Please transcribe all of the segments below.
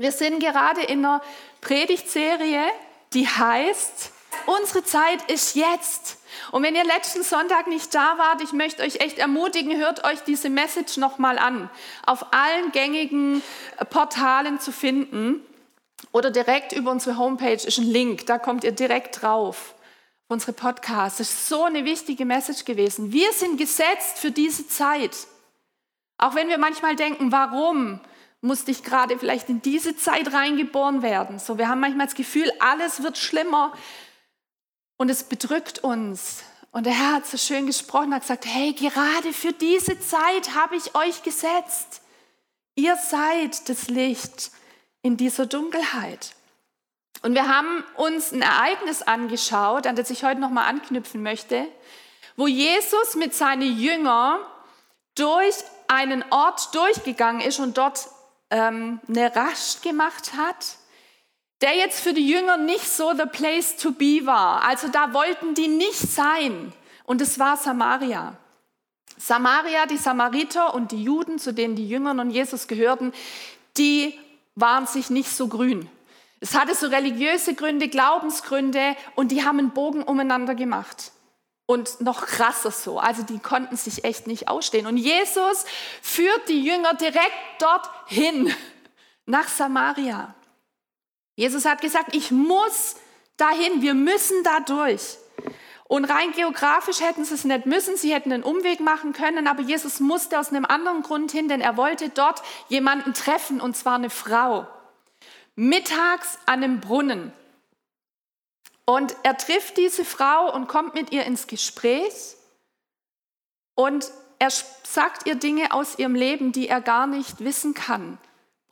Wir sind gerade in einer Predigtserie, die heißt, unsere Zeit ist jetzt. Und wenn ihr letzten Sonntag nicht da wart, ich möchte euch echt ermutigen, hört euch diese Message nochmal an. Auf allen gängigen Portalen zu finden oder direkt über unsere Homepage ist ein Link, da kommt ihr direkt drauf. Unsere Podcasts. Das ist so eine wichtige Message gewesen. Wir sind gesetzt für diese Zeit. Auch wenn wir manchmal denken, warum? Musste ich gerade vielleicht in diese Zeit reingeboren werden. So, wir haben manchmal das Gefühl, alles wird schlimmer und es bedrückt uns. Und der Herr hat so schön gesprochen, hat gesagt, hey, gerade für diese Zeit habe ich euch gesetzt. Ihr seid das Licht in dieser Dunkelheit. Und wir haben uns ein Ereignis angeschaut, an das ich heute nochmal anknüpfen möchte, wo Jesus mit seinen Jüngern durch einen Ort durchgegangen ist und dort ähm, eine Rast gemacht hat, der jetzt für die Jünger nicht so the place to be war. Also da wollten die nicht sein. Und es war Samaria. Samaria, die Samariter und die Juden, zu denen die Jünger und Jesus gehörten, die waren sich nicht so grün. Es hatte so religiöse Gründe, Glaubensgründe und die haben einen Bogen umeinander gemacht. Und noch krasser so, also die konnten sich echt nicht ausstehen. Und Jesus führt die Jünger direkt dorthin, nach Samaria. Jesus hat gesagt, ich muss dahin, wir müssen da durch. Und rein geografisch hätten sie es nicht müssen, sie hätten einen Umweg machen können, aber Jesus musste aus einem anderen Grund hin, denn er wollte dort jemanden treffen, und zwar eine Frau. Mittags an einem Brunnen. Und er trifft diese Frau und kommt mit ihr ins Gespräch und er sagt ihr Dinge aus ihrem Leben, die er gar nicht wissen kann.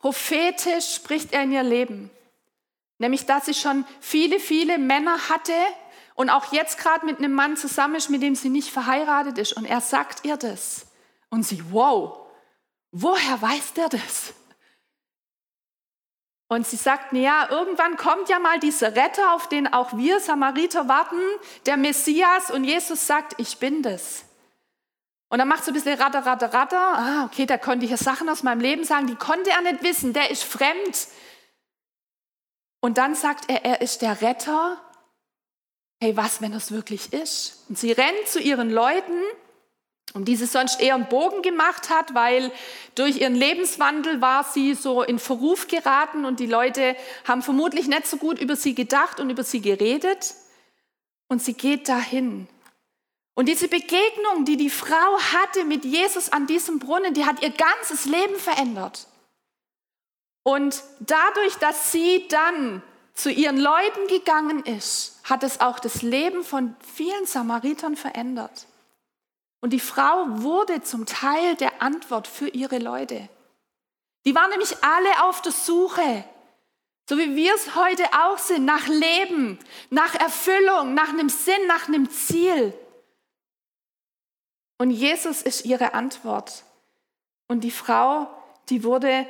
Prophetisch spricht er in ihr Leben. Nämlich, dass sie schon viele, viele Männer hatte und auch jetzt gerade mit einem Mann zusammen ist, mit dem sie nicht verheiratet ist. Und er sagt ihr das. Und sie, wow, woher weiß der das? Und sie sagt, ja, irgendwann kommt ja mal dieser Retter, auf den auch wir Samariter warten, der Messias. Und Jesus sagt, ich bin das. Und dann macht so ein bisschen Ratter, Ratter, Ratter. Ah, okay, da konnte ich ja Sachen aus meinem Leben sagen, die konnte er nicht wissen. Der ist fremd. Und dann sagt er, er ist der Retter. Hey, was, wenn es wirklich ist? Und sie rennt zu ihren Leuten um die sie sonst eher einen Bogen gemacht hat, weil durch ihren Lebenswandel war sie so in Verruf geraten und die Leute haben vermutlich nicht so gut über sie gedacht und über sie geredet. Und sie geht dahin. Und diese Begegnung, die die Frau hatte mit Jesus an diesem Brunnen, die hat ihr ganzes Leben verändert. Und dadurch, dass sie dann zu ihren Leuten gegangen ist, hat es auch das Leben von vielen Samaritern verändert. Und die Frau wurde zum Teil der Antwort für ihre Leute. Die waren nämlich alle auf der Suche, so wie wir es heute auch sind, nach Leben, nach Erfüllung, nach einem Sinn, nach einem Ziel. Und Jesus ist ihre Antwort. Und die Frau, die wurde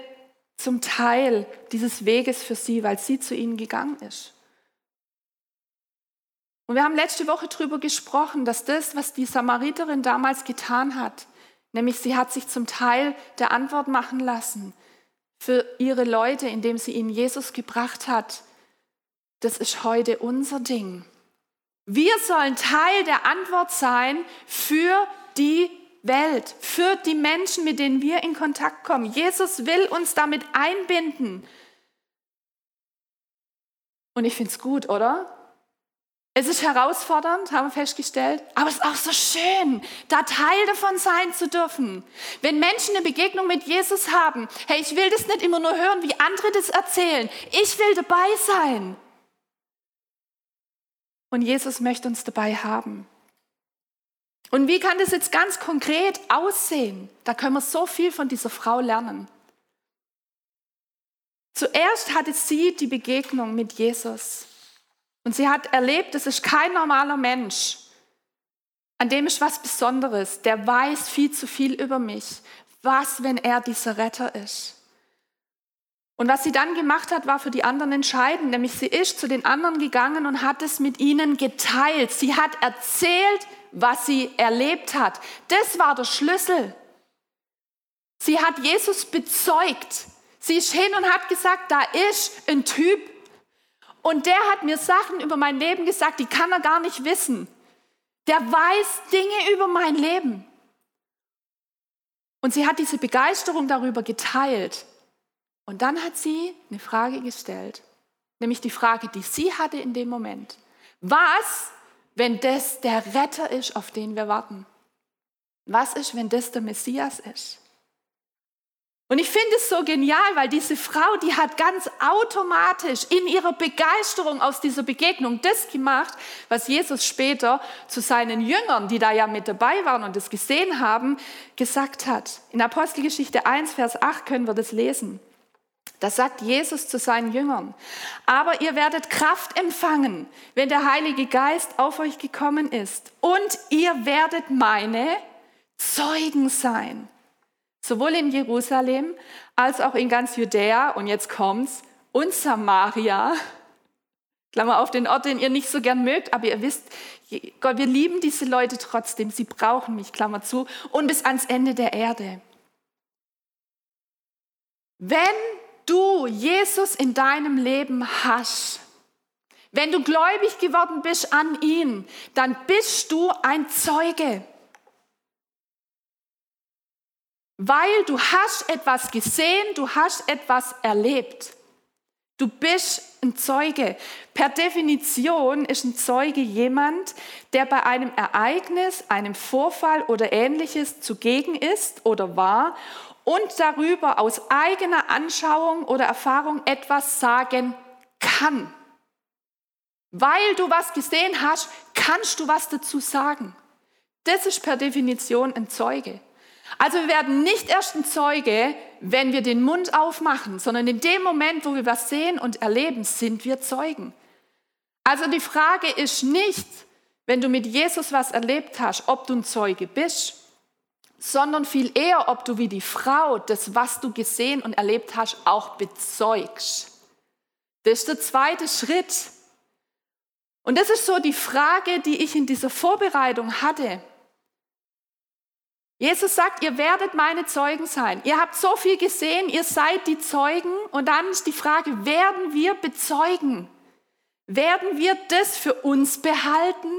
zum Teil dieses Weges für sie, weil sie zu ihnen gegangen ist. Und wir haben letzte Woche darüber gesprochen, dass das, was die Samariterin damals getan hat, nämlich sie hat sich zum Teil der Antwort machen lassen für ihre Leute, indem sie ihnen Jesus gebracht hat, das ist heute unser Ding. Wir sollen Teil der Antwort sein für die Welt, für die Menschen, mit denen wir in Kontakt kommen. Jesus will uns damit einbinden. Und ich finde es gut, oder? Es ist herausfordernd, haben wir festgestellt, aber es ist auch so schön, da Teil davon sein zu dürfen. Wenn Menschen eine Begegnung mit Jesus haben, hey, ich will das nicht immer nur hören, wie andere das erzählen. Ich will dabei sein. Und Jesus möchte uns dabei haben. Und wie kann das jetzt ganz konkret aussehen? Da können wir so viel von dieser Frau lernen. Zuerst hatte sie die Begegnung mit Jesus. Und sie hat erlebt, es ist kein normaler Mensch. An dem ist was Besonderes. Der weiß viel zu viel über mich. Was, wenn er dieser Retter ist? Und was sie dann gemacht hat, war für die anderen entscheidend, nämlich sie ist zu den anderen gegangen und hat es mit ihnen geteilt. Sie hat erzählt, was sie erlebt hat. Das war der Schlüssel. Sie hat Jesus bezeugt. Sie ist hin und hat gesagt, da ist ein Typ. Und der hat mir Sachen über mein Leben gesagt, die kann er gar nicht wissen. Der weiß Dinge über mein Leben. Und sie hat diese Begeisterung darüber geteilt. Und dann hat sie eine Frage gestellt, nämlich die Frage, die sie hatte in dem Moment. Was, wenn das der Retter ist, auf den wir warten? Was ist, wenn das der Messias ist? Und ich finde es so genial, weil diese Frau, die hat ganz automatisch in ihrer Begeisterung aus dieser Begegnung das gemacht, was Jesus später zu seinen Jüngern, die da ja mit dabei waren und das gesehen haben, gesagt hat. In Apostelgeschichte 1, Vers 8 können wir das lesen. Da sagt Jesus zu seinen Jüngern, aber ihr werdet Kraft empfangen, wenn der Heilige Geist auf euch gekommen ist. Und ihr werdet meine Zeugen sein sowohl in Jerusalem als auch in ganz Judäa und jetzt kommt's und Samaria. Klammer auf den Ort, den ihr nicht so gern mögt, aber ihr wisst, Gott, wir lieben diese Leute trotzdem, sie brauchen mich, Klammer zu, und bis ans Ende der Erde. Wenn du Jesus in deinem Leben hast, wenn du gläubig geworden bist an ihn, dann bist du ein Zeuge. Weil du hast etwas gesehen, du hast etwas erlebt. Du bist ein Zeuge. Per Definition ist ein Zeuge jemand, der bei einem Ereignis, einem Vorfall oder ähnliches zugegen ist oder war und darüber aus eigener Anschauung oder Erfahrung etwas sagen kann. Weil du was gesehen hast, kannst du was dazu sagen. Das ist per Definition ein Zeuge. Also wir werden nicht erst ein Zeuge, wenn wir den Mund aufmachen, sondern in dem Moment, wo wir was sehen und erleben, sind wir Zeugen. Also die Frage ist nicht, wenn du mit Jesus was erlebt hast, ob du ein Zeuge bist, sondern viel eher, ob du wie die Frau das, was du gesehen und erlebt hast, auch bezeugst. Das ist der zweite Schritt. Und das ist so die Frage, die ich in dieser Vorbereitung hatte. Jesus sagt, ihr werdet meine Zeugen sein. Ihr habt so viel gesehen, ihr seid die Zeugen. Und dann ist die Frage, werden wir bezeugen? Werden wir das für uns behalten?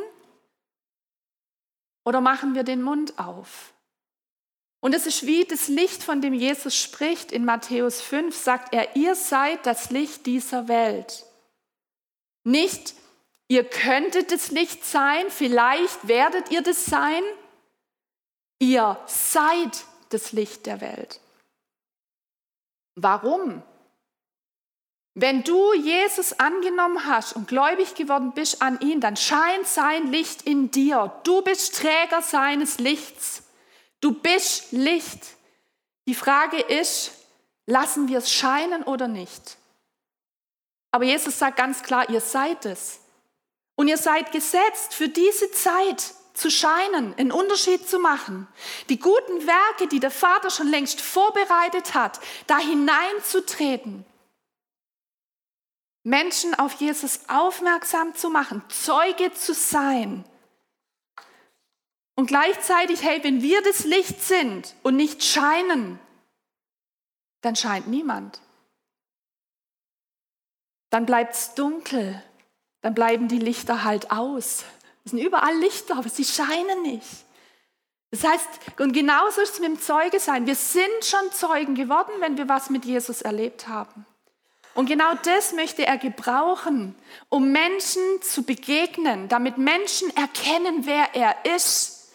Oder machen wir den Mund auf? Und es ist wie das Licht, von dem Jesus spricht. In Matthäus 5 sagt er, ihr seid das Licht dieser Welt. Nicht, ihr könntet das Licht sein, vielleicht werdet ihr das sein, Ihr seid das Licht der Welt. Warum? Wenn du Jesus angenommen hast und gläubig geworden bist an ihn, dann scheint sein Licht in dir. Du bist Träger seines Lichts. Du bist Licht. Die Frage ist, lassen wir es scheinen oder nicht? Aber Jesus sagt ganz klar, ihr seid es. Und ihr seid gesetzt für diese Zeit zu scheinen, einen Unterschied zu machen, die guten Werke, die der Vater schon längst vorbereitet hat, da hineinzutreten, Menschen auf Jesus aufmerksam zu machen, Zeuge zu sein. Und gleichzeitig, hey, wenn wir das Licht sind und nicht scheinen, dann scheint niemand. Dann bleibt es dunkel, dann bleiben die Lichter halt aus. Es sind überall Lichter, aber sie scheinen nicht. Das heißt, und genauso ist es mit dem Zeuge sein. Wir sind schon Zeugen geworden, wenn wir was mit Jesus erlebt haben. Und genau das möchte er gebrauchen, um Menschen zu begegnen, damit Menschen erkennen, wer er ist.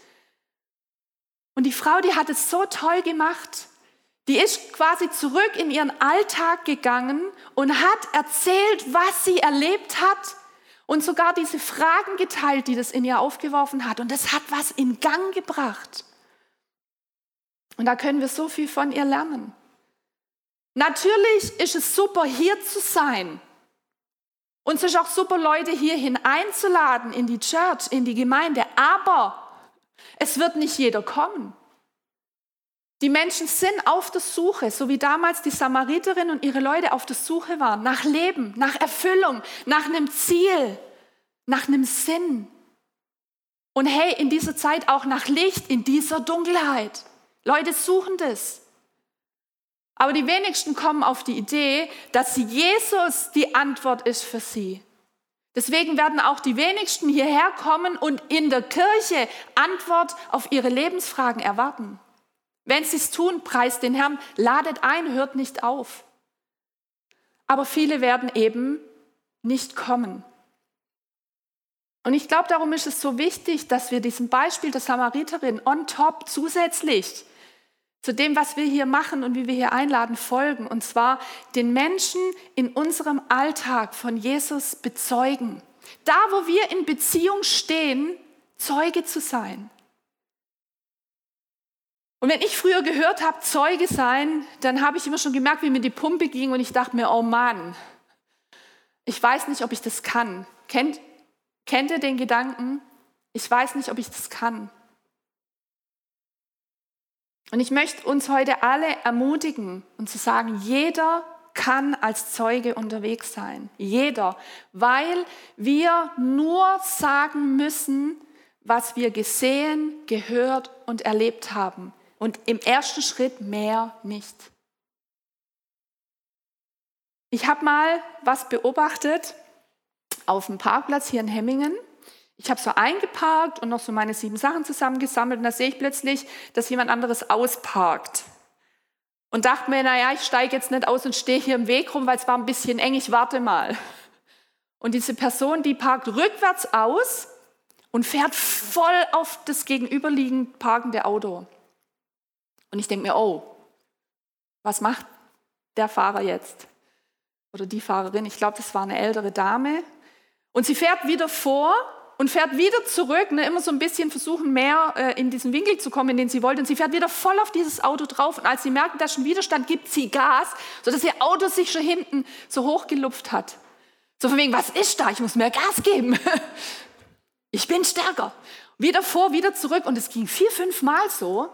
Und die Frau, die hat es so toll gemacht. Die ist quasi zurück in ihren Alltag gegangen und hat erzählt, was sie erlebt hat und sogar diese Fragen geteilt, die das in ihr aufgeworfen hat. Und das hat was in Gang gebracht. Und da können wir so viel von ihr lernen. Natürlich ist es super, hier zu sein. Und es ist auch super, Leute hierhin einzuladen, in die Church, in die Gemeinde. Aber es wird nicht jeder kommen. Die Menschen sind auf der Suche, so wie damals die Samariterin und ihre Leute auf der Suche waren, nach Leben, nach Erfüllung, nach einem Ziel, nach einem Sinn. Und hey, in dieser Zeit auch nach Licht, in dieser Dunkelheit. Leute suchen das. Aber die wenigsten kommen auf die Idee, dass Jesus die Antwort ist für sie. Deswegen werden auch die wenigsten hierher kommen und in der Kirche Antwort auf ihre Lebensfragen erwarten. Wenn sie es tun, preist den Herrn, ladet ein, hört nicht auf. Aber viele werden eben nicht kommen. Und ich glaube, darum ist es so wichtig, dass wir diesem Beispiel der Samariterin on top zusätzlich zu dem, was wir hier machen und wie wir hier einladen, folgen. Und zwar den Menschen in unserem Alltag von Jesus bezeugen. Da, wo wir in Beziehung stehen, Zeuge zu sein. Und wenn ich früher gehört habe, Zeuge sein, dann habe ich immer schon gemerkt, wie mir die Pumpe ging und ich dachte mir, oh Mann, ich weiß nicht, ob ich das kann. Kennt, kennt ihr den Gedanken? Ich weiß nicht, ob ich das kann. Und ich möchte uns heute alle ermutigen und zu sagen, jeder kann als Zeuge unterwegs sein. Jeder. Weil wir nur sagen müssen, was wir gesehen, gehört und erlebt haben. Und im ersten Schritt mehr nicht. Ich habe mal was beobachtet auf dem Parkplatz hier in Hemmingen. Ich habe so eingeparkt und noch so meine sieben Sachen zusammengesammelt und da sehe ich plötzlich, dass jemand anderes ausparkt. Und dachte mir, naja, ich steige jetzt nicht aus und stehe hier im Weg rum, weil es war ein bisschen eng, ich warte mal. Und diese Person, die parkt rückwärts aus und fährt voll auf das gegenüberliegend parkende Auto. Und ich denke mir, oh, was macht der Fahrer jetzt? Oder die Fahrerin, ich glaube, das war eine ältere Dame. Und sie fährt wieder vor und fährt wieder zurück, ne, immer so ein bisschen versuchen, mehr äh, in diesen Winkel zu kommen, in den sie wollte. Und sie fährt wieder voll auf dieses Auto drauf. Und als sie merkt, dass schon Widerstand gibt, sie Gas, sodass ihr Auto sich schon hinten so hochgelupft hat. So von wegen, was ist da? Ich muss mehr Gas geben. Ich bin stärker. Wieder vor, wieder zurück. Und es ging vier, fünf Mal so.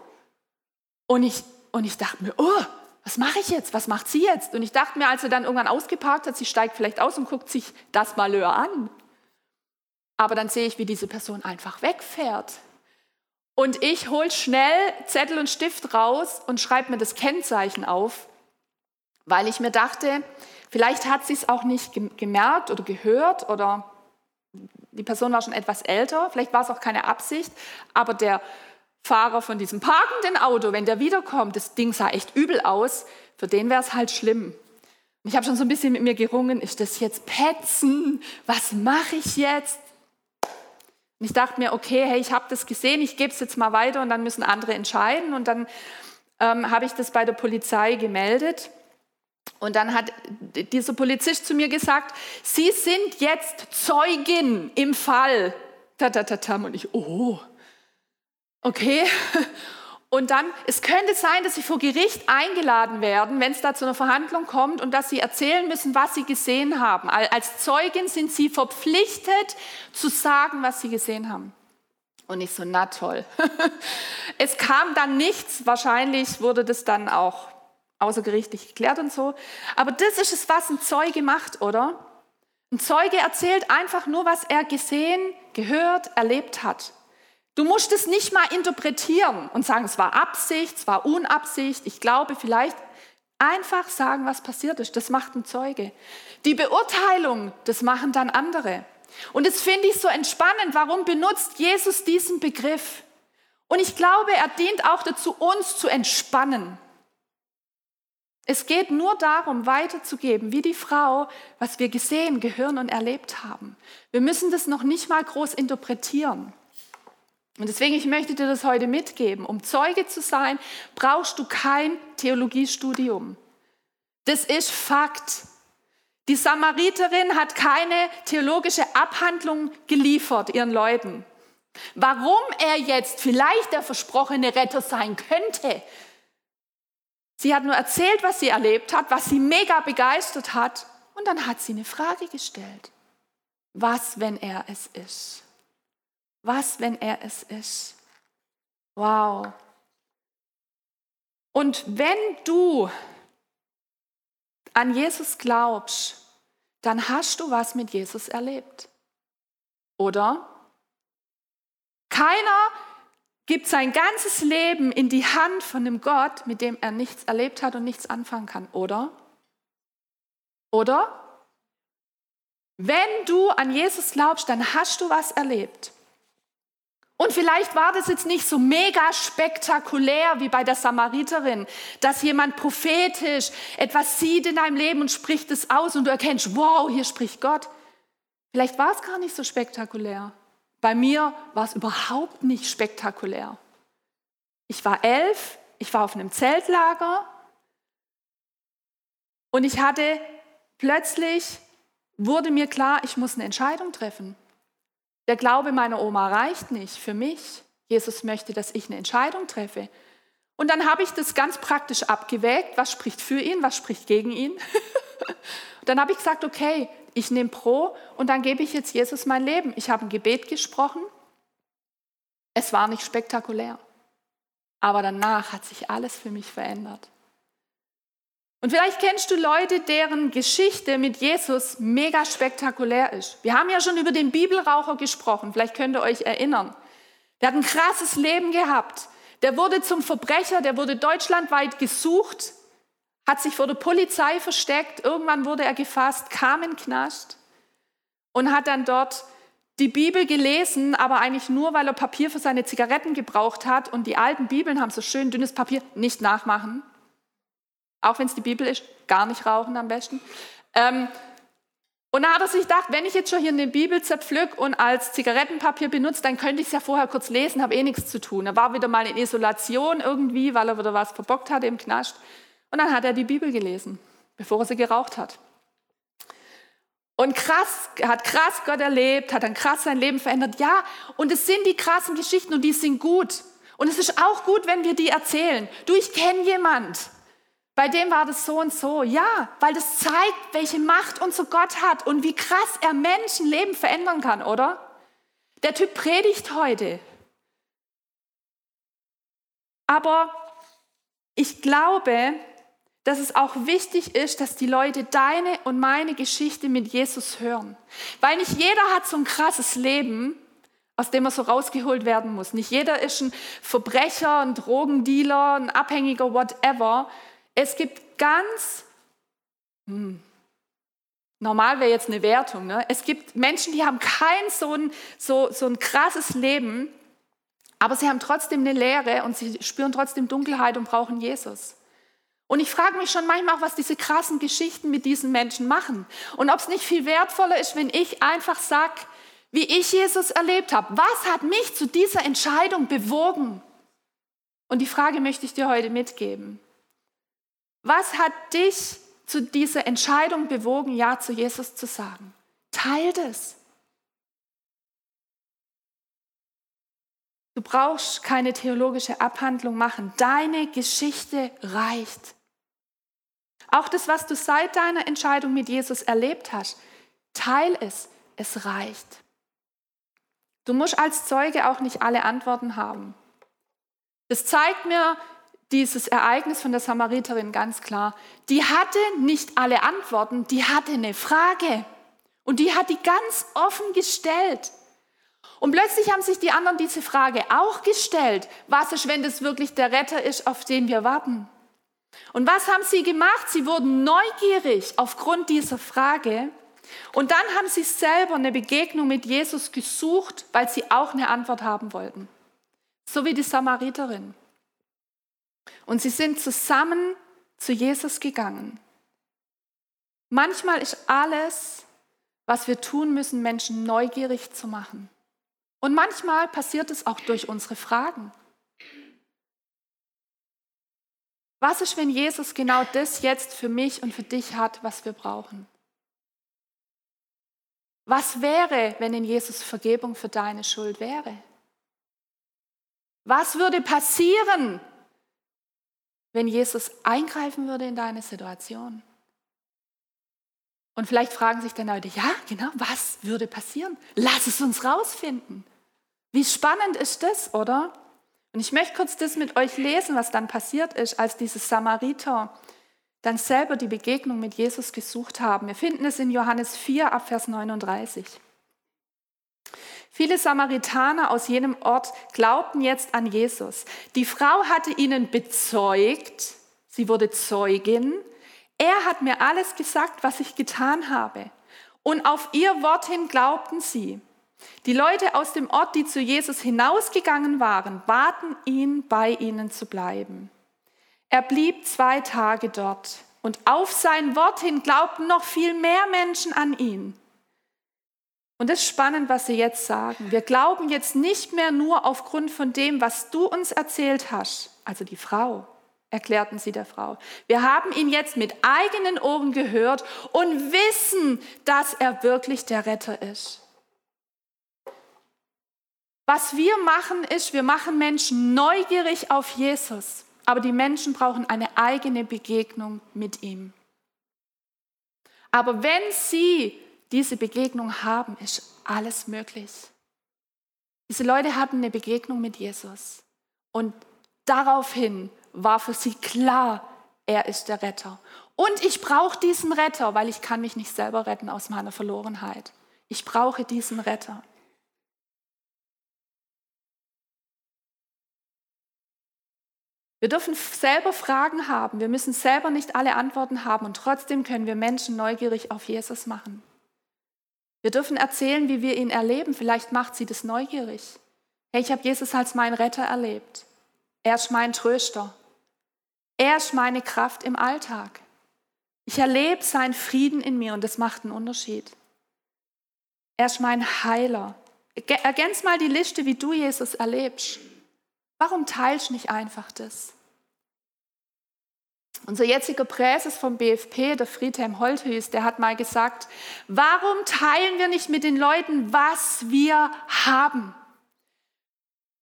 Und ich, und ich dachte mir, oh, was mache ich jetzt? Was macht sie jetzt? Und ich dachte mir, als sie dann irgendwann ausgeparkt hat, sie steigt vielleicht aus und guckt sich das Malheur an. Aber dann sehe ich, wie diese Person einfach wegfährt. Und ich hole schnell Zettel und Stift raus und schreibe mir das Kennzeichen auf, weil ich mir dachte, vielleicht hat sie es auch nicht gemerkt oder gehört oder die Person war schon etwas älter, vielleicht war es auch keine Absicht, aber der Fahrer von diesem parkenden Auto, wenn der wiederkommt, das Ding sah echt übel aus, für den wäre es halt schlimm. Ich habe schon so ein bisschen mit mir gerungen, ist das jetzt Petzen? Was mache ich jetzt? Und ich dachte mir, okay, hey, ich habe das gesehen, ich gebe es jetzt mal weiter und dann müssen andere entscheiden. Und dann ähm, habe ich das bei der Polizei gemeldet. Und dann hat dieser Polizist zu mir gesagt, Sie sind jetzt Zeugin im Fall. Tatatatam. Und ich, oh, okay. Und dann, es könnte sein, dass sie vor Gericht eingeladen werden, wenn es da zu einer Verhandlung kommt und dass sie erzählen müssen, was sie gesehen haben. Als Zeugin sind sie verpflichtet zu sagen, was sie gesehen haben. Und ich so, na toll. es kam dann nichts, wahrscheinlich wurde das dann auch außergerichtlich geklärt und so. Aber das ist es, was ein Zeuge macht, oder? Ein Zeuge erzählt einfach nur, was er gesehen, gehört, erlebt hat. Du musst es nicht mal interpretieren und sagen, es war Absicht, es war Unabsicht, ich glaube vielleicht. Einfach sagen, was passiert ist. Das macht ein Zeuge. Die Beurteilung, das machen dann andere. Und das finde ich so entspannend. Warum benutzt Jesus diesen Begriff? Und ich glaube, er dient auch dazu, uns zu entspannen. Es geht nur darum, weiterzugeben, wie die Frau, was wir gesehen, gehören und erlebt haben. Wir müssen das noch nicht mal groß interpretieren. Und deswegen, ich möchte dir das heute mitgeben. Um Zeuge zu sein, brauchst du kein Theologiestudium. Das ist Fakt. Die Samariterin hat keine theologische Abhandlung geliefert ihren Leuten. Warum er jetzt vielleicht der versprochene Retter sein könnte. Sie hat nur erzählt, was sie erlebt hat, was sie mega begeistert hat. Und dann hat sie eine Frage gestellt. Was, wenn er es ist? Was, wenn er es ist? Wow. Und wenn du an Jesus glaubst, dann hast du was mit Jesus erlebt. Oder? Keiner gibt sein ganzes Leben in die Hand von einem Gott, mit dem er nichts erlebt hat und nichts anfangen kann, oder? Oder? Wenn du an Jesus glaubst, dann hast du was erlebt. Und vielleicht war das jetzt nicht so mega spektakulär wie bei der Samariterin, dass jemand prophetisch etwas sieht in deinem Leben und spricht es aus und du erkennst, wow, hier spricht Gott. Vielleicht war es gar nicht so spektakulär. Bei mir war es überhaupt nicht spektakulär. Ich war elf, ich war auf einem Zeltlager und ich hatte plötzlich, wurde mir klar, ich muss eine Entscheidung treffen. Der Glaube meiner Oma reicht nicht für mich. Jesus möchte, dass ich eine Entscheidung treffe. Und dann habe ich das ganz praktisch abgewägt, was spricht für ihn, was spricht gegen ihn. dann habe ich gesagt, okay, ich nehme Pro und dann gebe ich jetzt Jesus mein Leben. Ich habe ein Gebet gesprochen. Es war nicht spektakulär. Aber danach hat sich alles für mich verändert. Und vielleicht kennst du Leute, deren Geschichte mit Jesus mega spektakulär ist. Wir haben ja schon über den Bibelraucher gesprochen, vielleicht könnt ihr euch erinnern. Der hat ein krasses Leben gehabt. Der wurde zum Verbrecher, der wurde deutschlandweit gesucht, hat sich vor der Polizei versteckt, irgendwann wurde er gefasst, kam in Knast und hat dann dort die Bibel gelesen, aber eigentlich nur, weil er Papier für seine Zigaretten gebraucht hat und die alten Bibeln haben so schön dünnes Papier, nicht nachmachen. Auch wenn es die Bibel ist, gar nicht rauchen am besten. Ähm, und da hat er sich gedacht, wenn ich jetzt schon hier eine Bibel zerpflück und als Zigarettenpapier benutze, dann könnte ich es ja vorher kurz lesen, habe eh nichts zu tun. Er war wieder mal in Isolation irgendwie, weil er wieder was verbockt hatte im Knast. Und dann hat er die Bibel gelesen, bevor er sie geraucht hat. Und krass, hat krass Gott erlebt, hat dann krass sein Leben verändert. Ja, und es sind die krassen Geschichten und die sind gut. Und es ist auch gut, wenn wir die erzählen. Du, ich kenne jemand, bei dem war das so und so. Ja, weil das zeigt, welche Macht unser Gott hat und wie krass er Menschenleben verändern kann, oder? Der Typ predigt heute. Aber ich glaube, dass es auch wichtig ist, dass die Leute deine und meine Geschichte mit Jesus hören. Weil nicht jeder hat so ein krasses Leben, aus dem er so rausgeholt werden muss. Nicht jeder ist ein Verbrecher, ein Drogendealer, ein Abhängiger, whatever, es gibt ganz, hm, normal wäre jetzt eine Wertung, ne? es gibt Menschen, die haben kein so ein, so, so ein krasses Leben, aber sie haben trotzdem eine Lehre und sie spüren trotzdem Dunkelheit und brauchen Jesus. Und ich frage mich schon manchmal auch, was diese krassen Geschichten mit diesen Menschen machen. Und ob es nicht viel wertvoller ist, wenn ich einfach sage, wie ich Jesus erlebt habe. Was hat mich zu dieser Entscheidung bewogen? Und die Frage möchte ich dir heute mitgeben. Was hat dich zu dieser Entscheidung bewogen, Ja zu Jesus zu sagen? Teil das. Du brauchst keine theologische Abhandlung machen. Deine Geschichte reicht. Auch das, was du seit deiner Entscheidung mit Jesus erlebt hast, teil es. Es reicht. Du musst als Zeuge auch nicht alle Antworten haben. Das zeigt mir, dieses Ereignis von der Samariterin ganz klar. Die hatte nicht alle Antworten, die hatte eine Frage. Und die hat die ganz offen gestellt. Und plötzlich haben sich die anderen diese Frage auch gestellt. Was ist, wenn das wirklich der Retter ist, auf den wir warten? Und was haben sie gemacht? Sie wurden neugierig aufgrund dieser Frage. Und dann haben sie selber eine Begegnung mit Jesus gesucht, weil sie auch eine Antwort haben wollten. So wie die Samariterin. Und sie sind zusammen zu Jesus gegangen. Manchmal ist alles, was wir tun müssen, Menschen neugierig zu machen. Und manchmal passiert es auch durch unsere Fragen. Was ist, wenn Jesus genau das jetzt für mich und für dich hat, was wir brauchen? Was wäre, wenn in Jesus Vergebung für deine Schuld wäre? Was würde passieren, wenn Jesus eingreifen würde in deine Situation? Und vielleicht fragen sich dann Leute, ja, genau, was würde passieren? Lass es uns rausfinden. Wie spannend ist das, oder? Und ich möchte kurz das mit euch lesen, was dann passiert ist, als diese Samariter dann selber die Begegnung mit Jesus gesucht haben. Wir finden es in Johannes 4 ab Vers 39. Viele Samaritaner aus jenem Ort glaubten jetzt an Jesus. Die Frau hatte ihnen bezeugt, sie wurde Zeugin, er hat mir alles gesagt, was ich getan habe. Und auf ihr Wort hin glaubten sie. Die Leute aus dem Ort, die zu Jesus hinausgegangen waren, baten ihn, bei ihnen zu bleiben. Er blieb zwei Tage dort und auf sein Wort hin glaubten noch viel mehr Menschen an ihn. Und es ist spannend, was sie jetzt sagen. Wir glauben jetzt nicht mehr nur aufgrund von dem, was du uns erzählt hast, also die Frau, erklärten sie der Frau. Wir haben ihn jetzt mit eigenen Ohren gehört und wissen, dass er wirklich der Retter ist. Was wir machen, ist, wir machen Menschen neugierig auf Jesus, aber die Menschen brauchen eine eigene Begegnung mit ihm. Aber wenn sie diese Begegnung haben, ist alles möglich. Diese Leute hatten eine Begegnung mit Jesus und daraufhin war für sie klar, er ist der Retter. Und ich brauche diesen Retter, weil ich kann mich nicht selber retten aus meiner Verlorenheit. Ich brauche diesen Retter. Wir dürfen selber Fragen haben. Wir müssen selber nicht alle Antworten haben und trotzdem können wir Menschen neugierig auf Jesus machen. Wir dürfen erzählen, wie wir ihn erleben. Vielleicht macht sie das neugierig. Hey, ich habe Jesus als meinen Retter erlebt. Er ist mein Tröster. Er ist meine Kraft im Alltag. Ich erlebe seinen Frieden in mir und das macht einen Unterschied. Er ist mein Heiler. Ergänz mal die Liste, wie du Jesus erlebst. Warum teilst du nicht einfach das? Unser jetziger Präses vom BFP, der Friedhelm Holthüß, der hat mal gesagt, warum teilen wir nicht mit den Leuten, was wir haben?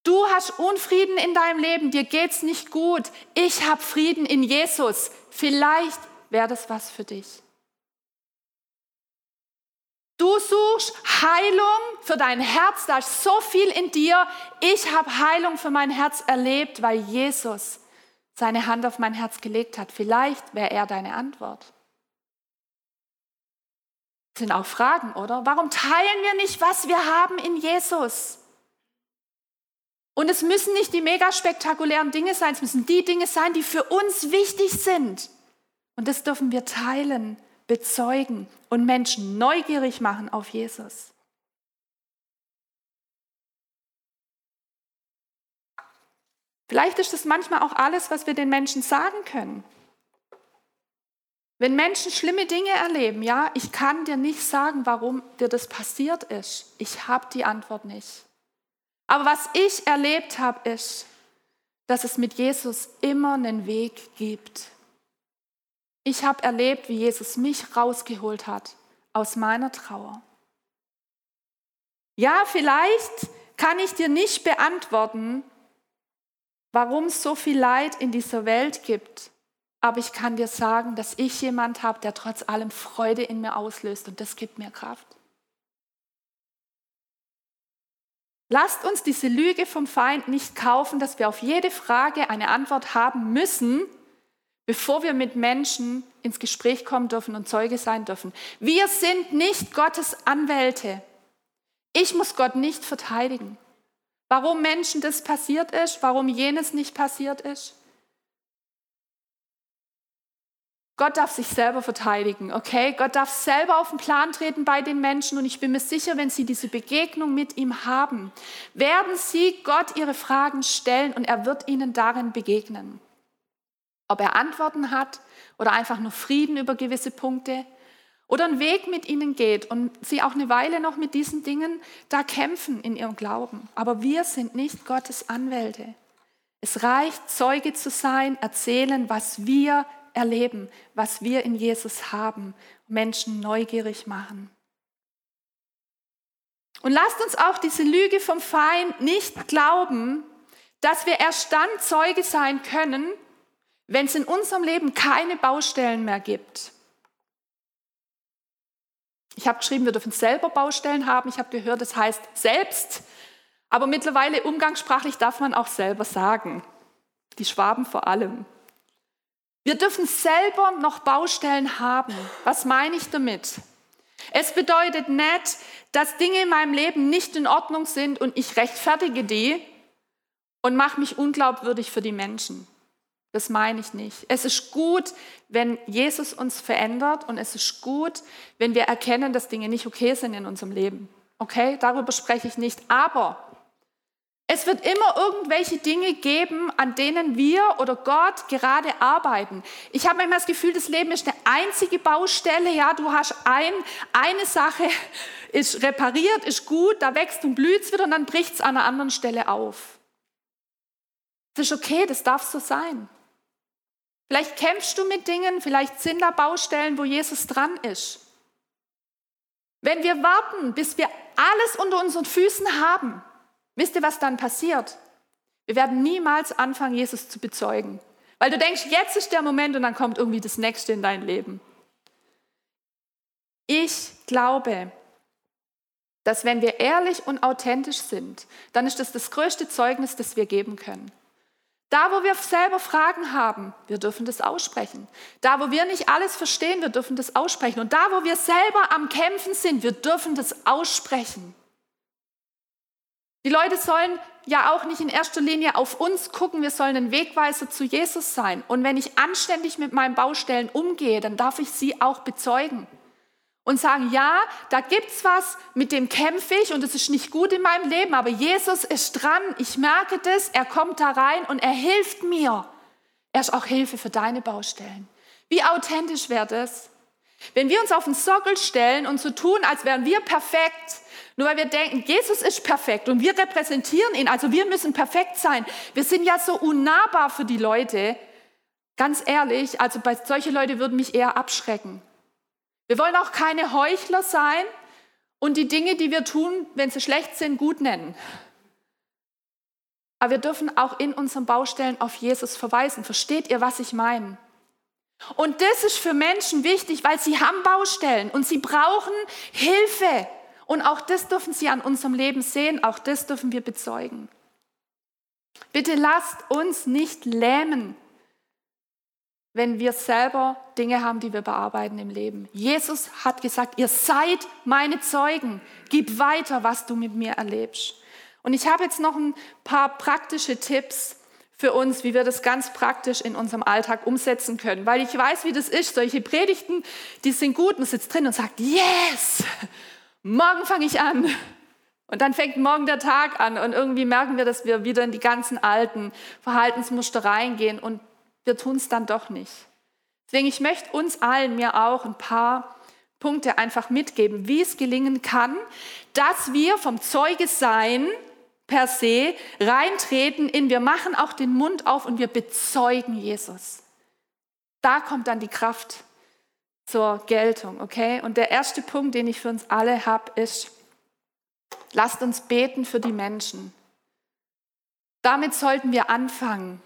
Du hast Unfrieden in deinem Leben, dir geht's nicht gut. Ich habe Frieden in Jesus. Vielleicht wäre das was für dich. Du suchst Heilung für dein Herz, da ist so viel in dir. Ich habe Heilung für mein Herz erlebt, weil Jesus seine Hand auf mein Herz gelegt hat. Vielleicht wäre er deine Antwort. Das sind auch Fragen, oder? Warum teilen wir nicht, was wir haben in Jesus? Und es müssen nicht die mega spektakulären Dinge sein, es müssen die Dinge sein, die für uns wichtig sind. Und das dürfen wir teilen, bezeugen und Menschen neugierig machen auf Jesus. Vielleicht ist das manchmal auch alles, was wir den Menschen sagen können. Wenn Menschen schlimme Dinge erleben, ja, ich kann dir nicht sagen, warum dir das passiert ist. Ich habe die Antwort nicht. Aber was ich erlebt habe, ist, dass es mit Jesus immer einen Weg gibt. Ich habe erlebt, wie Jesus mich rausgeholt hat aus meiner Trauer. Ja, vielleicht kann ich dir nicht beantworten, warum es so viel Leid in dieser Welt gibt. Aber ich kann dir sagen, dass ich jemand habe, der trotz allem Freude in mir auslöst und das gibt mir Kraft. Lasst uns diese Lüge vom Feind nicht kaufen, dass wir auf jede Frage eine Antwort haben müssen, bevor wir mit Menschen ins Gespräch kommen dürfen und Zeuge sein dürfen. Wir sind nicht Gottes Anwälte. Ich muss Gott nicht verteidigen. Warum Menschen das passiert ist, warum jenes nicht passiert ist. Gott darf sich selber verteidigen, okay? Gott darf selber auf den Plan treten bei den Menschen und ich bin mir sicher, wenn sie diese Begegnung mit ihm haben, werden sie Gott ihre Fragen stellen und er wird ihnen darin begegnen. Ob er Antworten hat oder einfach nur Frieden über gewisse Punkte oder einen Weg mit ihnen geht und sie auch eine Weile noch mit diesen Dingen da kämpfen in ihrem Glauben. Aber wir sind nicht Gottes Anwälte. Es reicht, Zeuge zu sein, erzählen, was wir erleben, was wir in Jesus haben, Menschen neugierig machen. Und lasst uns auch diese Lüge vom Feind nicht glauben, dass wir erst dann Zeuge sein können, wenn es in unserem Leben keine Baustellen mehr gibt. Ich habe geschrieben, wir dürfen selber Baustellen haben. Ich habe gehört, das heißt selbst. Aber mittlerweile umgangssprachlich darf man auch selber sagen. Die Schwaben vor allem. Wir dürfen selber noch Baustellen haben. Was meine ich damit? Es bedeutet nicht, dass Dinge in meinem Leben nicht in Ordnung sind und ich rechtfertige die und mache mich unglaubwürdig für die Menschen. Das meine ich nicht. Es ist gut, wenn Jesus uns verändert und es ist gut, wenn wir erkennen, dass Dinge nicht okay sind in unserem Leben. Okay, darüber spreche ich nicht. Aber es wird immer irgendwelche Dinge geben, an denen wir oder Gott gerade arbeiten. Ich habe manchmal das Gefühl, das Leben ist eine einzige Baustelle. Ja, du hast ein, eine Sache, ist repariert, ist gut, da wächst und blüht wieder und dann bricht es an einer anderen Stelle auf. Das ist okay, das darf so sein. Vielleicht kämpfst du mit Dingen, vielleicht sind da Baustellen, wo Jesus dran ist. Wenn wir warten, bis wir alles unter unseren Füßen haben, wisst ihr, was dann passiert? Wir werden niemals anfangen, Jesus zu bezeugen. Weil du denkst, jetzt ist der Moment und dann kommt irgendwie das Nächste in dein Leben. Ich glaube, dass wenn wir ehrlich und authentisch sind, dann ist das das größte Zeugnis, das wir geben können. Da, wo wir selber Fragen haben, wir dürfen das aussprechen. Da, wo wir nicht alles verstehen, wir dürfen das aussprechen. Und da, wo wir selber am Kämpfen sind, wir dürfen das aussprechen. Die Leute sollen ja auch nicht in erster Linie auf uns gucken, wir sollen ein Wegweiser zu Jesus sein. Und wenn ich anständig mit meinen Baustellen umgehe, dann darf ich sie auch bezeugen und sagen, ja, da gibt's was, mit dem kämpfe ich und es ist nicht gut in meinem Leben, aber Jesus ist dran, ich merke das, er kommt da rein und er hilft mir. Er ist auch Hilfe für deine Baustellen. Wie authentisch wäre das? Wenn wir uns auf den Sockel stellen und so tun, als wären wir perfekt, nur weil wir denken, Jesus ist perfekt und wir repräsentieren ihn, also wir müssen perfekt sein. Wir sind ja so unnahbar für die Leute. Ganz ehrlich, also bei solche Leute würden mich eher abschrecken. Wir wollen auch keine Heuchler sein und die Dinge, die wir tun, wenn sie schlecht sind, gut nennen. Aber wir dürfen auch in unseren Baustellen auf Jesus verweisen. Versteht ihr, was ich meine? Und das ist für Menschen wichtig, weil sie haben Baustellen und sie brauchen Hilfe. Und auch das dürfen sie an unserem Leben sehen, auch das dürfen wir bezeugen. Bitte lasst uns nicht lähmen, wenn wir selber Dinge haben, die wir bearbeiten im Leben. Jesus hat gesagt, ihr seid meine Zeugen. Gib weiter, was du mit mir erlebst. Und ich habe jetzt noch ein paar praktische Tipps für uns, wie wir das ganz praktisch in unserem Alltag umsetzen können. Weil ich weiß, wie das ist. Solche Predigten, die sind gut. Man sitzt drin und sagt, yes, morgen fange ich an. Und dann fängt morgen der Tag an und irgendwie merken wir, dass wir wieder in die ganzen alten Verhaltensmuster reingehen und wir tun es dann doch nicht. Deswegen, ich möchte uns allen, mir auch ein paar Punkte einfach mitgeben, wie es gelingen kann, dass wir vom Zeugesein per se reintreten in, wir machen auch den Mund auf und wir bezeugen Jesus. Da kommt dann die Kraft zur Geltung, okay? Und der erste Punkt, den ich für uns alle habe, ist, lasst uns beten für die Menschen. Damit sollten wir anfangen.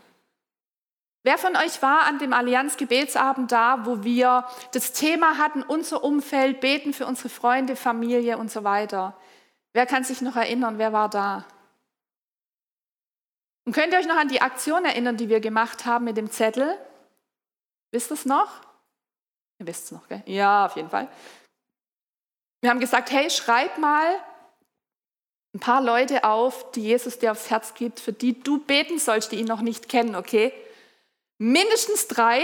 Wer von euch war an dem Allianz-Gebetsabend da, wo wir das Thema hatten, unser Umfeld, beten für unsere Freunde, Familie und so weiter? Wer kann sich noch erinnern, wer war da? Und könnt ihr euch noch an die Aktion erinnern, die wir gemacht haben mit dem Zettel? Wisst ihr es noch? Ihr wisst es noch, gell? Ja, auf jeden Fall. Wir haben gesagt, hey, schreib mal ein paar Leute auf, die Jesus dir aufs Herz gibt, für die du beten sollst, die ihn noch nicht kennen, okay? Mindestens drei,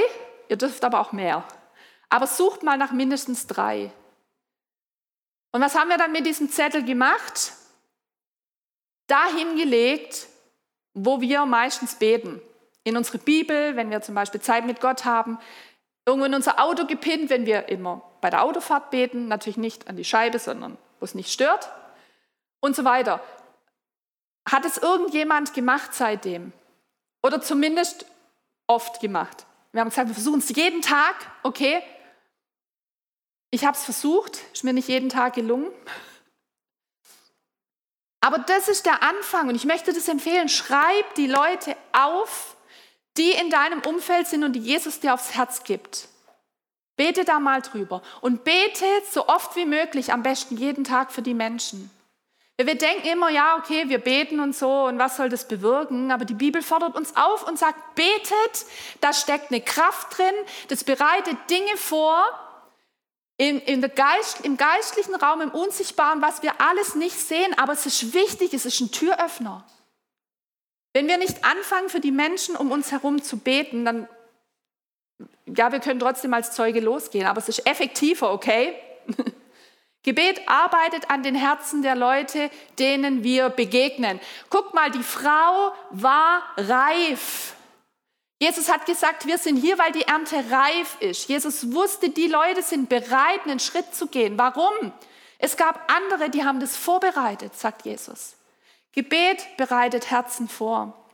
ihr dürft aber auch mehr. Aber sucht mal nach mindestens drei. Und was haben wir dann mit diesem Zettel gemacht? Dahin gelegt, wo wir meistens beten. In unsere Bibel, wenn wir zum Beispiel Zeit mit Gott haben. Irgendwo in unser Auto gepinnt, wenn wir immer bei der Autofahrt beten. Natürlich nicht an die Scheibe, sondern wo es nicht stört. Und so weiter. Hat es irgendjemand gemacht seitdem? Oder zumindest oft gemacht. Wir haben gesagt, wir versuchen es jeden Tag, okay? Ich habe es versucht, ist mir nicht jeden Tag gelungen. Aber das ist der Anfang und ich möchte das empfehlen. Schreib die Leute auf, die in deinem Umfeld sind und die Jesus dir aufs Herz gibt. Bete da mal drüber und bete so oft wie möglich, am besten jeden Tag für die Menschen. Wir denken immer, ja, okay, wir beten und so und was soll das bewirken? Aber die Bibel fordert uns auf und sagt, betet, da steckt eine Kraft drin, das bereitet Dinge vor, in, in Geist, im geistlichen Raum, im Unsichtbaren, was wir alles nicht sehen, aber es ist wichtig, es ist ein Türöffner. Wenn wir nicht anfangen, für die Menschen um uns herum zu beten, dann, ja, wir können trotzdem als Zeuge losgehen, aber es ist effektiver, okay? Gebet arbeitet an den Herzen der Leute, denen wir begegnen. Guck mal, die Frau war reif. Jesus hat gesagt, wir sind hier, weil die Ernte reif ist. Jesus wusste, die Leute sind bereit, einen Schritt zu gehen. Warum? Es gab andere, die haben das vorbereitet, sagt Jesus. Gebet bereitet Herzen vor.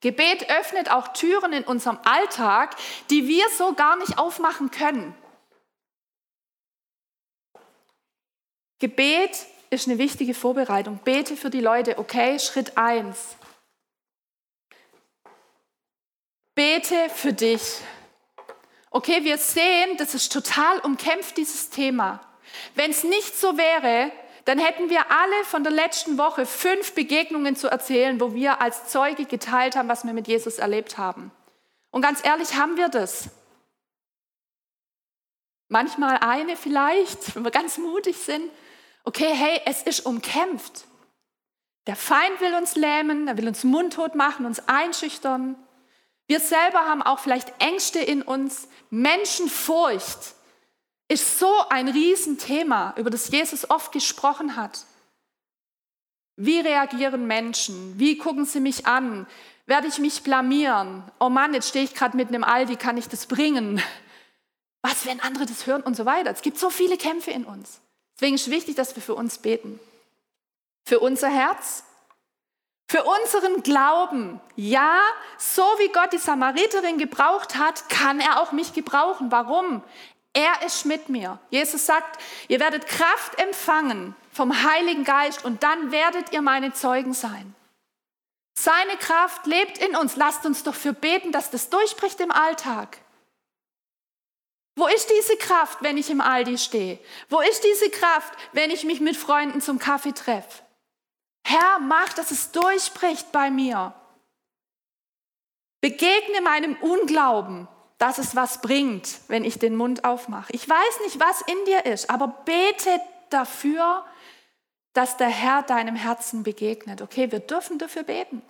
Gebet öffnet auch Türen in unserem Alltag, die wir so gar nicht aufmachen können. Gebet ist eine wichtige Vorbereitung. Bete für die Leute, okay, Schritt 1. Bete für dich. Okay, wir sehen, das ist total umkämpft, dieses Thema. Wenn es nicht so wäre, dann hätten wir alle von der letzten Woche fünf Begegnungen zu erzählen, wo wir als Zeuge geteilt haben, was wir mit Jesus erlebt haben. Und ganz ehrlich, haben wir das? Manchmal eine vielleicht, wenn wir ganz mutig sind. Okay, hey, es ist umkämpft. Der Feind will uns lähmen, er will uns mundtot machen, uns einschüchtern. Wir selber haben auch vielleicht Ängste in uns, Menschenfurcht ist so ein Riesenthema, über das Jesus oft gesprochen hat. Wie reagieren Menschen? Wie gucken sie mich an? Werde ich mich blamieren? Oh Mann, jetzt stehe ich gerade mitten im Aldi, kann ich das bringen? Was, wenn andere das hören und so weiter? Es gibt so viele Kämpfe in uns. Deswegen ist wichtig, dass wir für uns beten. Für unser Herz, für unseren Glauben. Ja, so wie Gott die Samariterin gebraucht hat, kann er auch mich gebrauchen. Warum? Er ist mit mir. Jesus sagt, ihr werdet Kraft empfangen vom Heiligen Geist und dann werdet ihr meine Zeugen sein. Seine Kraft lebt in uns. Lasst uns doch für beten, dass das durchbricht im Alltag. Wo ist diese Kraft, wenn ich im Aldi stehe? Wo ist diese Kraft, wenn ich mich mit Freunden zum Kaffee treffe? Herr, mach, dass es durchbricht bei mir. Begegne meinem Unglauben dass es was bringt, wenn ich den Mund aufmache. Ich weiß nicht, was in dir ist, aber bete dafür, dass der Herr deinem Herzen begegnet. Okay, wir dürfen dafür beten.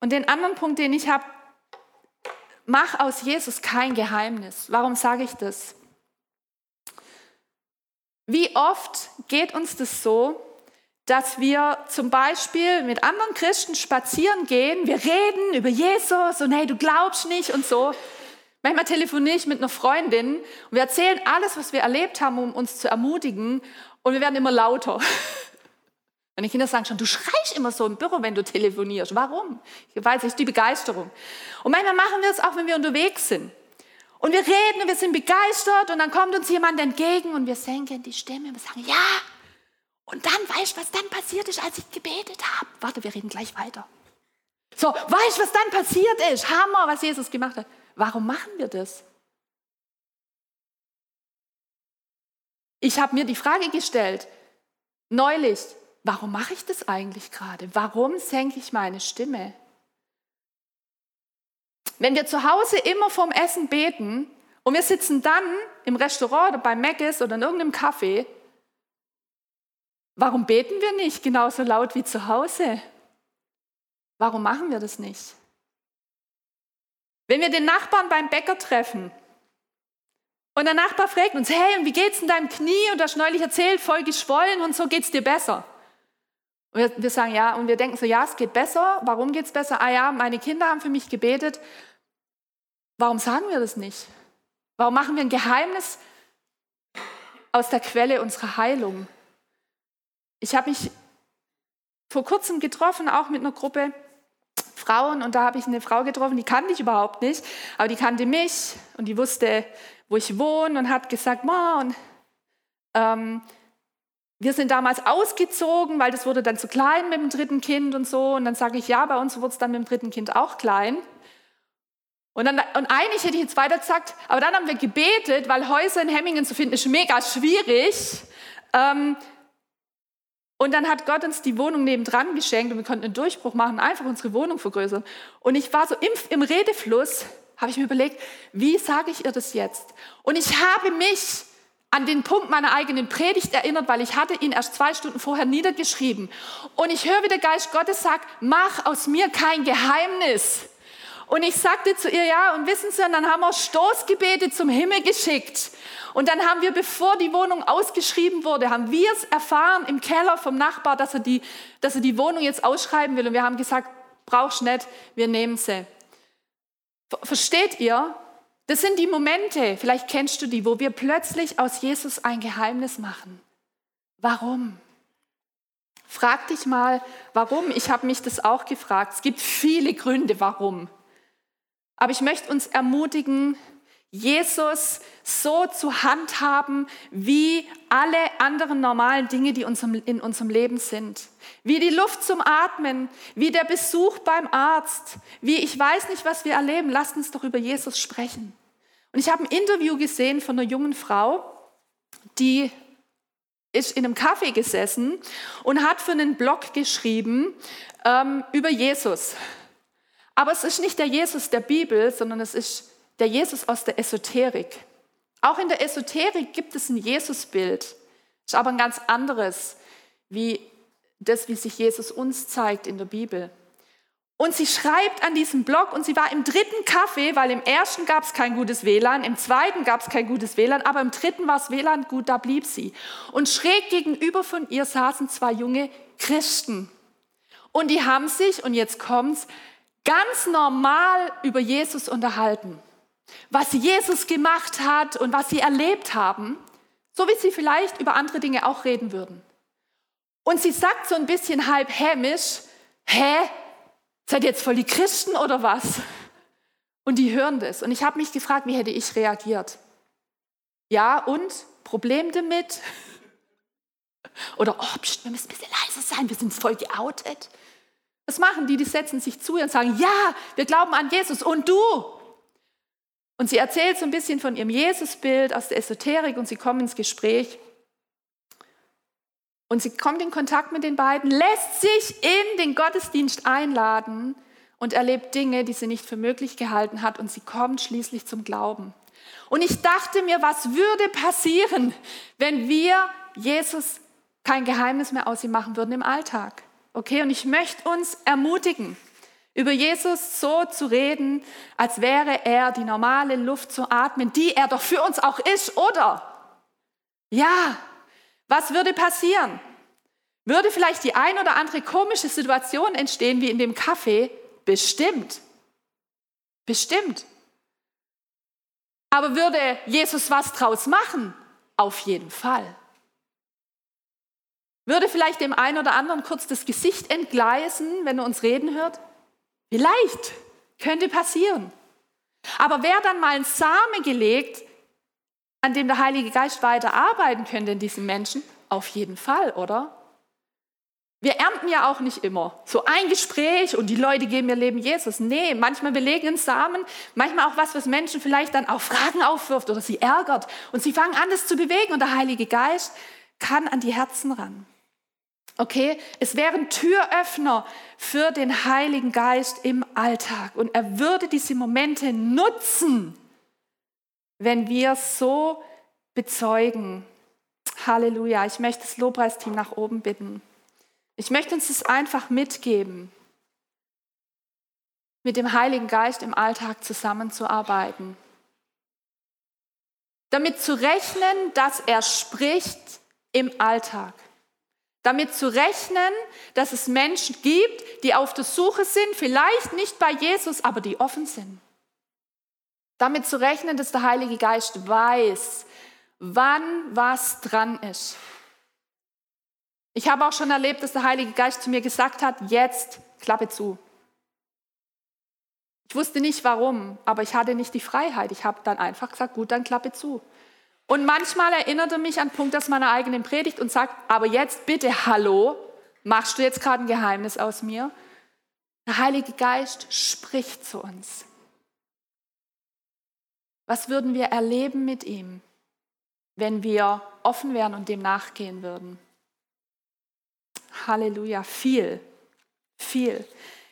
Und den anderen Punkt, den ich habe, mach aus Jesus kein Geheimnis. Warum sage ich das? Wie oft geht uns das so, dass wir zum Beispiel mit anderen Christen spazieren gehen, wir reden über Jesus und hey, du glaubst nicht und so. Manchmal telefoniere ich mit einer Freundin und wir erzählen alles, was wir erlebt haben, um uns zu ermutigen und wir werden immer lauter. Meine Kinder sagen schon, du schreist immer so im Büro, wenn du telefonierst. Warum? Ich weiß nicht, die Begeisterung. Und manchmal machen wir es auch, wenn wir unterwegs sind. Und wir reden und wir sind begeistert und dann kommt uns jemand entgegen und wir senken die Stimme und wir sagen, ja, und dann weißt du, was dann passiert ist, als ich gebetet habe. Warte, wir reden gleich weiter. So, weißt du, was dann passiert ist? Hammer, was Jesus gemacht hat. Warum machen wir das? Ich habe mir die Frage gestellt, neulich, warum mache ich das eigentlich gerade? Warum senke ich meine Stimme? Wenn wir zu Hause immer vorm Essen beten und wir sitzen dann im Restaurant oder beim Mc's oder in irgendeinem Café Warum beten wir nicht genauso laut wie zu Hause? Warum machen wir das nicht? Wenn wir den Nachbarn beim Bäcker treffen und der Nachbar fragt uns, hey, und wie geht's in deinem Knie? Und du hast neulich erzählt, voll geschwollen und so geht's dir besser. Und wir, sagen ja, und wir denken so, ja, es geht besser. Warum geht's besser? Ah ja, meine Kinder haben für mich gebetet. Warum sagen wir das nicht? Warum machen wir ein Geheimnis aus der Quelle unserer Heilung? Ich habe mich vor kurzem getroffen, auch mit einer Gruppe Frauen, und da habe ich eine Frau getroffen, die kannte ich überhaupt nicht, aber die kannte mich und die wusste, wo ich wohne und hat gesagt, und, ähm, wir sind damals ausgezogen, weil das wurde dann zu klein mit dem dritten Kind und so. Und dann sage ich, ja, bei uns wurde es dann mit dem dritten Kind auch klein. Und, dann, und eigentlich hätte ich jetzt weiter gesagt, aber dann haben wir gebetet, weil Häuser in Hemmingen zu finden ist mega schwierig. Ähm, und dann hat Gott uns die Wohnung nebendran geschenkt und wir konnten einen Durchbruch machen, einfach unsere Wohnung vergrößern. Und ich war so im, im Redefluss habe ich mir überlegt, wie sage ich ihr das jetzt? Und ich habe mich an den Punkt meiner eigenen Predigt erinnert, weil ich hatte ihn erst zwei Stunden vorher niedergeschrieben. Und ich höre, wie der Geist Gottes sagt, mach aus mir kein Geheimnis. Und ich sagte zu ihr, ja, und wissen Sie, und dann haben wir Stoßgebete zum Himmel geschickt. Und dann haben wir, bevor die Wohnung ausgeschrieben wurde, haben wir es erfahren im Keller vom Nachbar, dass er, die, dass er die Wohnung jetzt ausschreiben will. Und wir haben gesagt, brauchst nicht, wir nehmen sie. Versteht ihr? Das sind die Momente, vielleicht kennst du die, wo wir plötzlich aus Jesus ein Geheimnis machen. Warum? Frag dich mal, warum? Ich habe mich das auch gefragt. Es gibt viele Gründe, warum. Aber ich möchte uns ermutigen, Jesus so zu handhaben wie alle anderen normalen Dinge, die in unserem Leben sind. Wie die Luft zum Atmen, wie der Besuch beim Arzt, wie ich weiß nicht, was wir erleben. Lasst uns doch über Jesus sprechen. Und ich habe ein Interview gesehen von einer jungen Frau, die ist in einem Café gesessen und hat für einen Blog geschrieben ähm, über Jesus. Aber es ist nicht der Jesus der Bibel, sondern es ist der Jesus aus der Esoterik. Auch in der Esoterik gibt es ein Jesusbild, ist aber ein ganz anderes, wie das, wie sich Jesus uns zeigt in der Bibel. Und sie schreibt an diesem Blog und sie war im dritten Café, weil im ersten gab es kein gutes WLAN, im zweiten gab es kein gutes WLAN, aber im dritten war es WLAN gut, da blieb sie. Und schräg gegenüber von ihr saßen zwei junge Christen. Und die haben sich, und jetzt kommt's, ganz normal über Jesus unterhalten was Jesus gemacht hat und was sie erlebt haben, so wie sie vielleicht über andere Dinge auch reden würden. Und sie sagt so ein bisschen halb hämisch, hä, seid ihr jetzt voll die Christen oder was? Und die hören das. Und ich habe mich gefragt, wie hätte ich reagiert? Ja, und? Problem damit? Oder, oh, pst, wir müssen ein bisschen leiser sein, wir sind voll geoutet. Was machen die? Die setzen sich zu und sagen, ja, wir glauben an Jesus. Und du? Und sie erzählt so ein bisschen von ihrem Jesusbild aus der Esoterik und sie kommen ins Gespräch. Und sie kommt in Kontakt mit den beiden, lässt sich in den Gottesdienst einladen und erlebt Dinge, die sie nicht für möglich gehalten hat. Und sie kommt schließlich zum Glauben. Und ich dachte mir, was würde passieren, wenn wir Jesus kein Geheimnis mehr aus ihm machen würden im Alltag? Okay, und ich möchte uns ermutigen, über Jesus so zu reden, als wäre er die normale Luft zu atmen, die er doch für uns auch ist, oder? Ja, was würde passieren? Würde vielleicht die ein oder andere komische Situation entstehen wie in dem Kaffee? Bestimmt. Bestimmt. Aber würde Jesus was draus machen? Auf jeden Fall. Würde vielleicht dem einen oder anderen kurz das Gesicht entgleisen, wenn er uns reden hört? Vielleicht könnte passieren. Aber wer dann mal einen Samen gelegt, an dem der Heilige Geist weiter arbeiten könnte in diesem Menschen? Auf jeden Fall, oder? Wir ernten ja auch nicht immer so ein Gespräch und die Leute geben ihr Leben Jesus. Nee, manchmal belegen einen Samen, manchmal auch was, was Menschen vielleicht dann auch Fragen aufwirft oder sie ärgert und sie fangen an, das zu bewegen und der Heilige Geist kann an die Herzen ran. Okay, es wären Türöffner für den Heiligen Geist im Alltag und er würde diese Momente nutzen, wenn wir so bezeugen. Halleluja, ich möchte das Lobpreisteam nach oben bitten. Ich möchte uns das einfach mitgeben, mit dem Heiligen Geist im Alltag zusammenzuarbeiten. Damit zu rechnen, dass er spricht im Alltag. Damit zu rechnen, dass es Menschen gibt, die auf der Suche sind, vielleicht nicht bei Jesus, aber die offen sind. Damit zu rechnen, dass der Heilige Geist weiß, wann was dran ist. Ich habe auch schon erlebt, dass der Heilige Geist zu mir gesagt hat, jetzt Klappe zu. Ich wusste nicht warum, aber ich hatte nicht die Freiheit. Ich habe dann einfach gesagt, gut, dann Klappe zu. Und manchmal erinnert er mich an Punkt aus meiner eigenen Predigt und sagt, aber jetzt bitte, hallo, machst du jetzt gerade ein Geheimnis aus mir? Der Heilige Geist spricht zu uns. Was würden wir erleben mit ihm, wenn wir offen wären und dem nachgehen würden? Halleluja, viel, viel.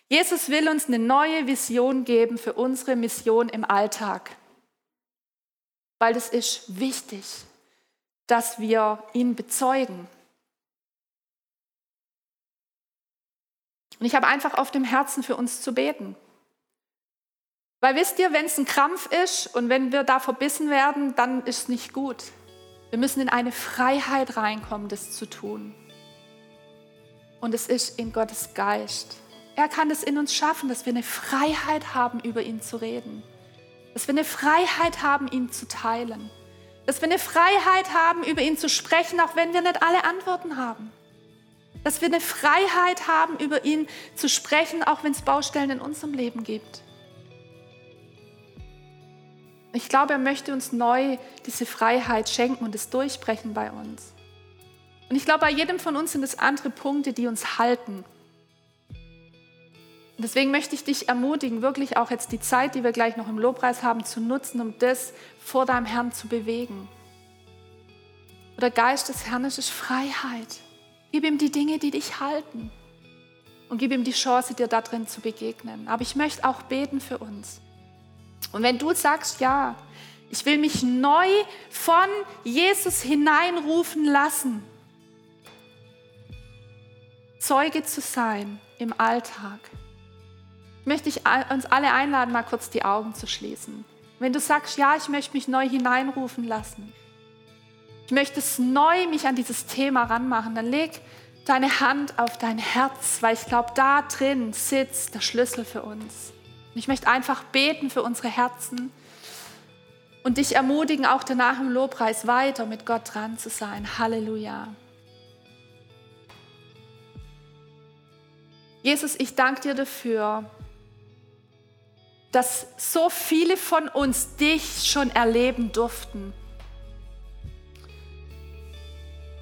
Jesus will uns eine neue Vision geben für unsere Mission im Alltag. Weil es ist wichtig, dass wir ihn bezeugen. Und ich habe einfach auf dem Herzen für uns zu beten. Weil wisst ihr, wenn es ein Krampf ist und wenn wir da verbissen werden, dann ist es nicht gut. Wir müssen in eine Freiheit reinkommen, das zu tun. Und es ist in Gottes Geist. Er kann es in uns schaffen, dass wir eine Freiheit haben, über ihn zu reden. Dass wir eine Freiheit haben, ihn zu teilen. Dass wir eine Freiheit haben, über ihn zu sprechen, auch wenn wir nicht alle Antworten haben. Dass wir eine Freiheit haben, über ihn zu sprechen, auch wenn es Baustellen in unserem Leben gibt. Ich glaube, er möchte uns neu diese Freiheit schenken und es durchbrechen bei uns. Und ich glaube, bei jedem von uns sind es andere Punkte, die uns halten. Und deswegen möchte ich dich ermutigen, wirklich auch jetzt die Zeit, die wir gleich noch im Lobpreis haben, zu nutzen, um das vor deinem Herrn zu bewegen. Oder Geist des Herrn ist Freiheit. Gib ihm die Dinge, die dich halten. Und gib ihm die Chance, dir darin zu begegnen. Aber ich möchte auch beten für uns. Und wenn du sagst, ja, ich will mich neu von Jesus hineinrufen lassen, Zeuge zu sein im Alltag, möchte ich uns alle einladen, mal kurz die Augen zu schließen. Wenn du sagst, ja, ich möchte mich neu hineinrufen lassen, ich möchte es neu mich an dieses Thema ranmachen, dann leg deine Hand auf dein Herz, weil ich glaube, da drin sitzt der Schlüssel für uns. Und ich möchte einfach beten für unsere Herzen und dich ermutigen, auch danach im Lobpreis weiter mit Gott dran zu sein. Halleluja. Jesus, ich danke dir dafür, dass so viele von uns dich schon erleben durften.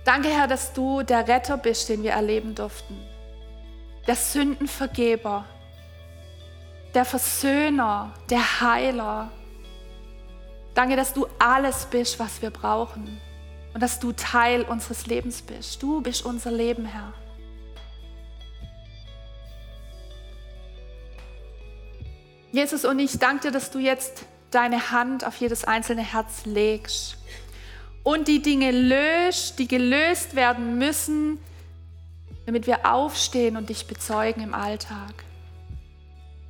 Danke, Herr, dass du der Retter bist, den wir erleben durften. Der Sündenvergeber, der Versöhner, der Heiler. Danke, dass du alles bist, was wir brauchen und dass du Teil unseres Lebens bist. Du bist unser Leben, Herr. Jesus, und ich danke dir, dass du jetzt deine Hand auf jedes einzelne Herz legst und die Dinge löst, die gelöst werden müssen, damit wir aufstehen und dich bezeugen im Alltag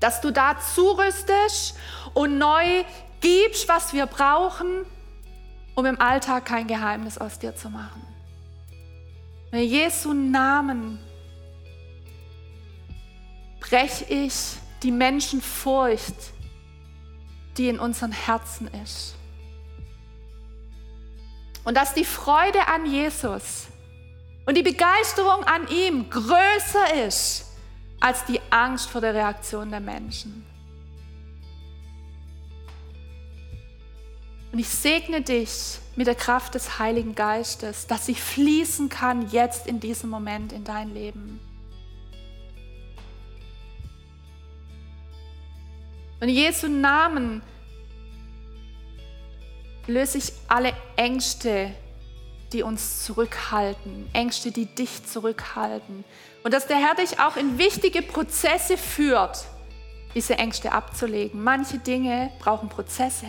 dass du da zurüstest und neu gibst, was wir brauchen, um im Alltag kein Geheimnis aus dir zu machen. In Jesu Namen breche ich die Menschenfurcht, die in unseren Herzen ist. Und dass die Freude an Jesus und die Begeisterung an ihm größer ist als die Angst vor der Reaktion der Menschen. Und ich segne dich mit der Kraft des Heiligen Geistes, dass sie fließen kann jetzt in diesem Moment in dein Leben. Und in Jesu Namen löse ich alle Ängste, die uns zurückhalten, Ängste, die dich zurückhalten, und dass der Herr dich auch in wichtige Prozesse führt, diese Ängste abzulegen. Manche Dinge brauchen Prozesse.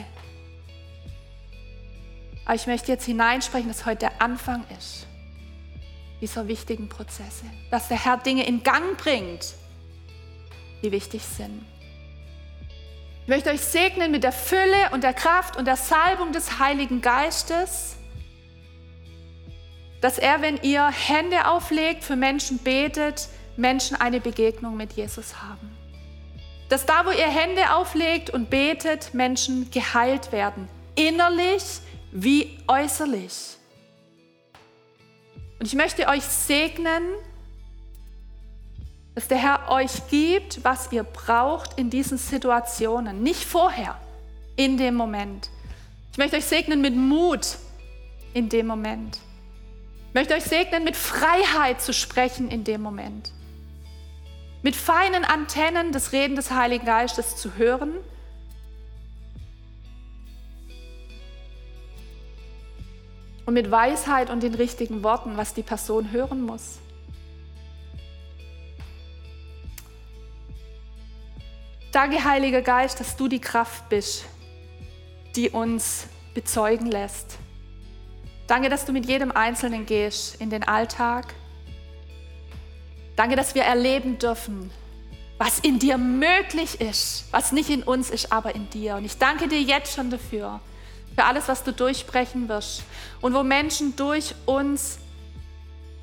Aber ich möchte jetzt hineinsprechen, dass heute der Anfang ist dieser wichtigen Prozesse. Dass der Herr Dinge in Gang bringt, die wichtig sind. Ich möchte euch segnen mit der Fülle und der Kraft und der Salbung des Heiligen Geistes dass er, wenn ihr Hände auflegt, für Menschen betet, Menschen eine Begegnung mit Jesus haben. Dass da, wo ihr Hände auflegt und betet, Menschen geheilt werden, innerlich wie äußerlich. Und ich möchte euch segnen, dass der Herr euch gibt, was ihr braucht in diesen Situationen, nicht vorher, in dem Moment. Ich möchte euch segnen mit Mut in dem Moment. Möchte euch segnen, mit Freiheit zu sprechen in dem Moment. Mit feinen Antennen des Reden des Heiligen Geistes zu hören. Und mit Weisheit und den richtigen Worten, was die Person hören muss. Danke, Heiliger Geist, dass du die Kraft bist, die uns bezeugen lässt. Danke, dass du mit jedem Einzelnen gehst in den Alltag. Danke, dass wir erleben dürfen, was in dir möglich ist, was nicht in uns ist, aber in dir. Und ich danke dir jetzt schon dafür, für alles, was du durchbrechen wirst und wo Menschen durch uns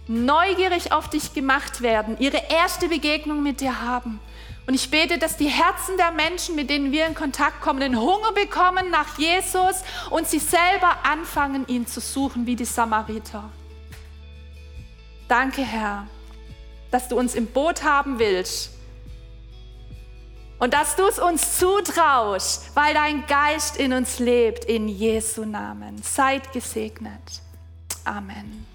neugierig auf dich gemacht werden, ihre erste Begegnung mit dir haben. Und ich bete, dass die Herzen der Menschen, mit denen wir in Kontakt kommen, den Hunger bekommen nach Jesus und sie selber anfangen, ihn zu suchen wie die Samariter. Danke, Herr, dass du uns im Boot haben willst und dass du es uns zutraust, weil dein Geist in uns lebt, in Jesu Namen. Seid gesegnet. Amen.